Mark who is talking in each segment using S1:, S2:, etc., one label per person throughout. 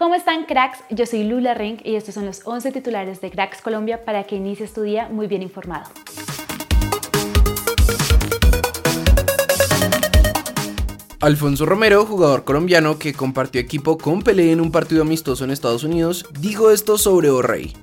S1: ¿Cómo están cracks? Yo soy Lula Ring y estos son los 11 titulares de Cracks Colombia para que inicies tu día muy bien informado.
S2: Alfonso Romero, jugador colombiano que compartió equipo con Pelé en un partido amistoso en Estados Unidos, dijo esto sobre O'Reilly.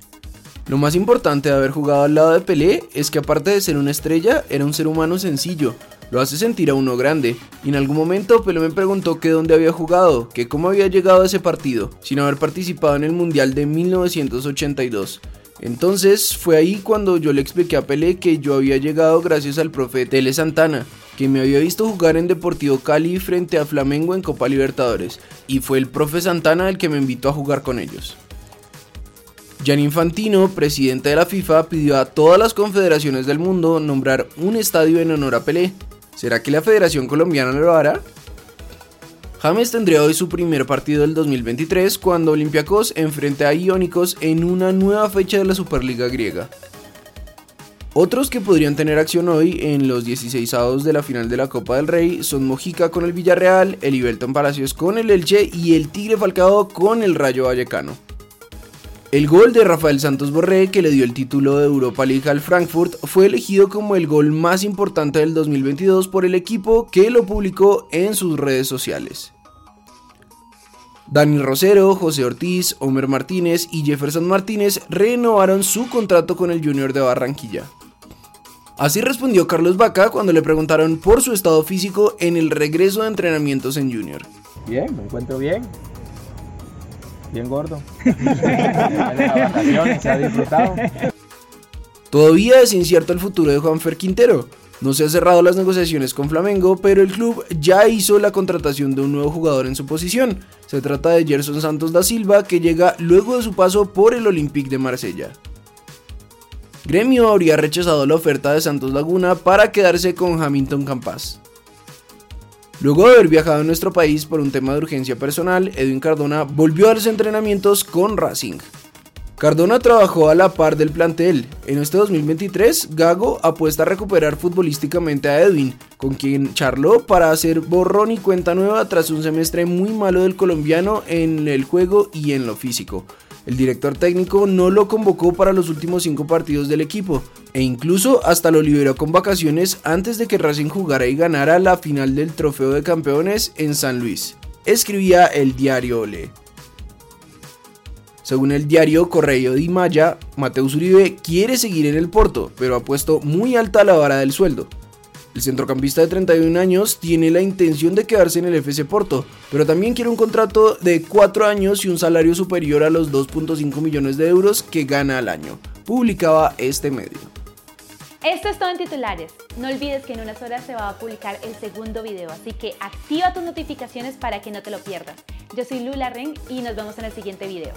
S2: Lo más importante de haber jugado al lado de Pelé es que aparte de ser una estrella, era un ser humano sencillo, lo hace sentir a uno grande. Y en algún momento Pelé me preguntó que dónde había jugado, que cómo había llegado a ese partido, sin haber participado en el Mundial de 1982. Entonces fue ahí cuando yo le expliqué a Pelé que yo había llegado gracias al profe Tele Santana, que me había visto jugar en Deportivo Cali frente a Flamengo en Copa Libertadores, y fue el profe Santana el que me invitó a jugar con ellos. Gianni Infantino, presidente de la FIFA, pidió a todas las confederaciones del mundo nombrar un estadio en honor a Pelé, ¿Será que la Federación Colombiana lo hará? James tendría hoy su primer partido del 2023 cuando Olympiacos enfrente a Iónicos en una nueva fecha de la Superliga griega. Otros que podrían tener acción hoy en los 16 avos de la final de la Copa del Rey son Mojica con el Villarreal, el Palacios con el Elche y el Tigre Falcao con el Rayo Vallecano. El gol de Rafael Santos Borré, que le dio el título de Europa League al Frankfurt, fue elegido como el gol más importante del 2022 por el equipo que lo publicó en sus redes sociales. Dani Rosero, José Ortiz, Homer Martínez y Jefferson Martínez renovaron su contrato con el Junior de Barranquilla. Así respondió Carlos Vaca cuando le preguntaron por su estado físico en el regreso de entrenamientos en Junior.
S3: Bien, me encuentro bien, bien gordo.
S2: Todavía es incierto el futuro de Juanfer Quintero. No se han cerrado las negociaciones con Flamengo, pero el club ya hizo la contratación de un nuevo jugador en su posición. Se trata de Gerson Santos da Silva, que llega luego de su paso por el Olympique de Marsella. Gremio habría rechazado la oferta de Santos Laguna para quedarse con Hamilton Campas. Luego de haber viajado a nuestro país por un tema de urgencia personal, Edwin Cardona volvió a los entrenamientos con Racing. Cardona trabajó a la par del plantel. En este 2023, Gago apuesta a recuperar futbolísticamente a Edwin, con quien charló para hacer borrón y cuenta nueva tras un semestre muy malo del colombiano en el juego y en lo físico. El director técnico no lo convocó para los últimos cinco partidos del equipo e incluso hasta lo liberó con vacaciones antes de que Racing jugara y ganara la final del Trofeo de Campeones en San Luis. Escribía el diario Ole. Según el diario Correo de Maya, Mateus Uribe quiere seguir en el Porto, pero ha puesto muy alta la vara del sueldo. El centrocampista de 31 años tiene la intención de quedarse en el FC Porto, pero también quiere un contrato de 4 años y un salario superior a los 2.5 millones de euros que gana al año, publicaba este medio.
S1: Esto es todo en titulares. No olvides que en unas horas se va a publicar el segundo video, así que activa tus notificaciones para que no te lo pierdas. Yo soy Lula Ring y nos vemos en el siguiente video.